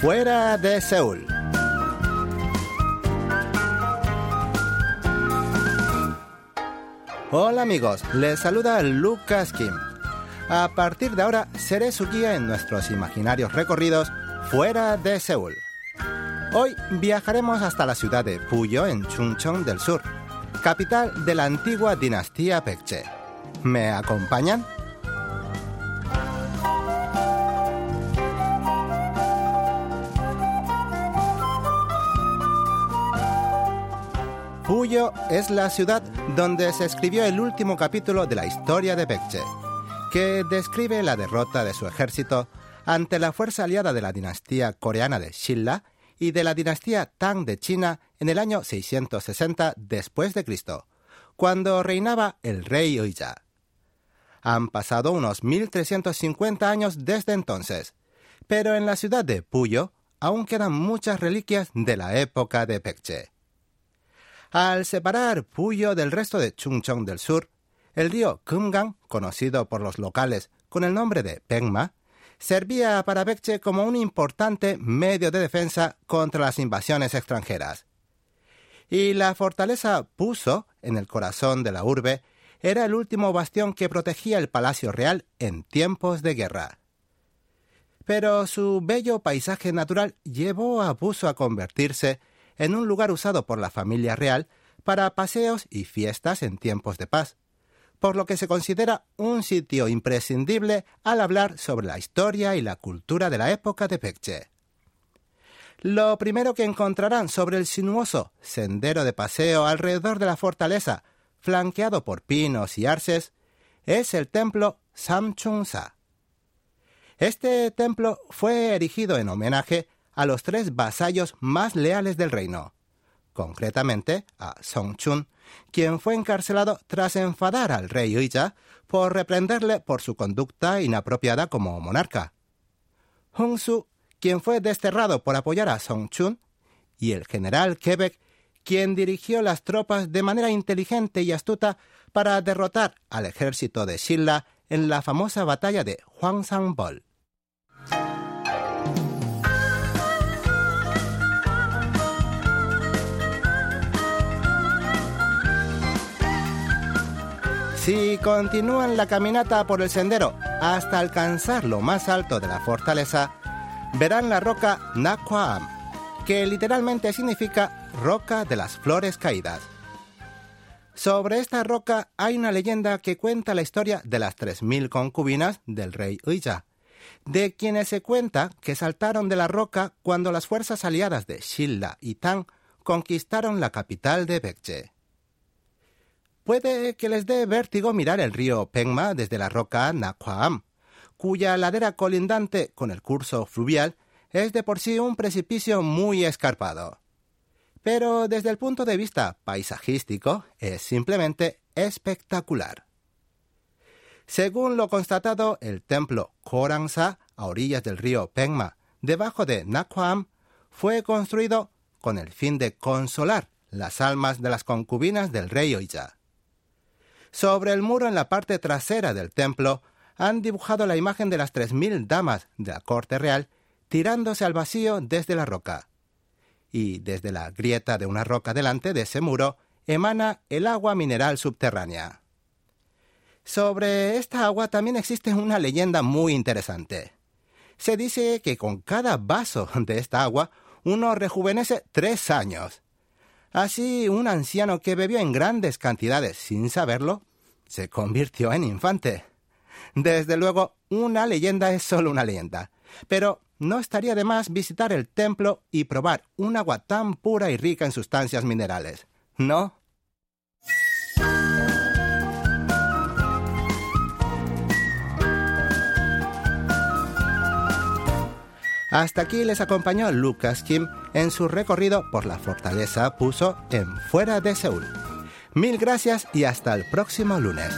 Fuera de Seúl. Hola amigos, les saluda Lucas Kim. A partir de ahora seré su guía en nuestros imaginarios recorridos fuera de Seúl. Hoy viajaremos hasta la ciudad de Puyo en Chungcheong del Sur, capital de la antigua dinastía Baekje. ¿Me acompañan? Puyo es la ciudad donde se escribió el último capítulo de la historia de Baekje, que describe la derrota de su ejército ante la fuerza aliada de la dinastía coreana de Shilla y de la dinastía Tang de China en el año 660 después de Cristo, cuando reinaba el rey Uilla. Han pasado unos 1350 años desde entonces, pero en la ciudad de Puyo aún quedan muchas reliquias de la época de Baekje. Al separar Puyo del resto de Chungcheong del sur, el río Kumgang, conocido por los locales con el nombre de Pengma, servía para Baekje como un importante medio de defensa contra las invasiones extranjeras. Y la fortaleza Puso, en el corazón de la urbe, era el último bastión que protegía el palacio real en tiempos de guerra. Pero su bello paisaje natural llevó a Puso a convertirse en un lugar usado por la familia real para paseos y fiestas en tiempos de paz, por lo que se considera un sitio imprescindible al hablar sobre la historia y la cultura de la época de Baekje. Lo primero que encontrarán sobre el sinuoso sendero de paseo alrededor de la fortaleza, flanqueado por pinos y arces, es el templo Samchungsa. Este templo fue erigido en homenaje a los tres vasallos más leales del reino, concretamente a Songchun, quien fue encarcelado tras enfadar al rey Uija por reprenderle por su conducta inapropiada como monarca. Hung Su, quien fue desterrado por apoyar a Songchun, y el general Quebec, quien dirigió las tropas de manera inteligente y astuta para derrotar al ejército de Shilla en la famosa batalla de Hwangsangbol. Si continúan la caminata por el sendero hasta alcanzar lo más alto de la fortaleza, verán la roca Nakwaam, que literalmente significa roca de las flores caídas. Sobre esta roca hay una leyenda que cuenta la historia de las 3.000 concubinas del rey Uija, de quienes se cuenta que saltaron de la roca cuando las fuerzas aliadas de Shilla y Tang conquistaron la capital de Baekje. Puede que les dé vértigo mirar el río Pengma desde la roca Nakwaam, cuya ladera colindante con el curso fluvial es de por sí un precipicio muy escarpado. Pero desde el punto de vista paisajístico es simplemente espectacular. Según lo constatado, el templo Korangsa, a orillas del río Pengma, debajo de Nakwaam, fue construido con el fin de consolar las almas de las concubinas del rey Oija. Sobre el muro en la parte trasera del templo han dibujado la imagen de las tres mil damas de la corte real tirándose al vacío desde la roca. Y desde la grieta de una roca delante de ese muro emana el agua mineral subterránea. Sobre esta agua también existe una leyenda muy interesante. Se dice que con cada vaso de esta agua uno rejuvenece tres años. Así, un anciano que bebió en grandes cantidades sin saberlo, se convirtió en infante. Desde luego, una leyenda es solo una leyenda, pero no estaría de más visitar el templo y probar un agua tan pura y rica en sustancias minerales, ¿no? Hasta aquí les acompañó Lucas Kim en su recorrido por la fortaleza Puso en Fuera de Seúl. Mil gracias y hasta el próximo lunes.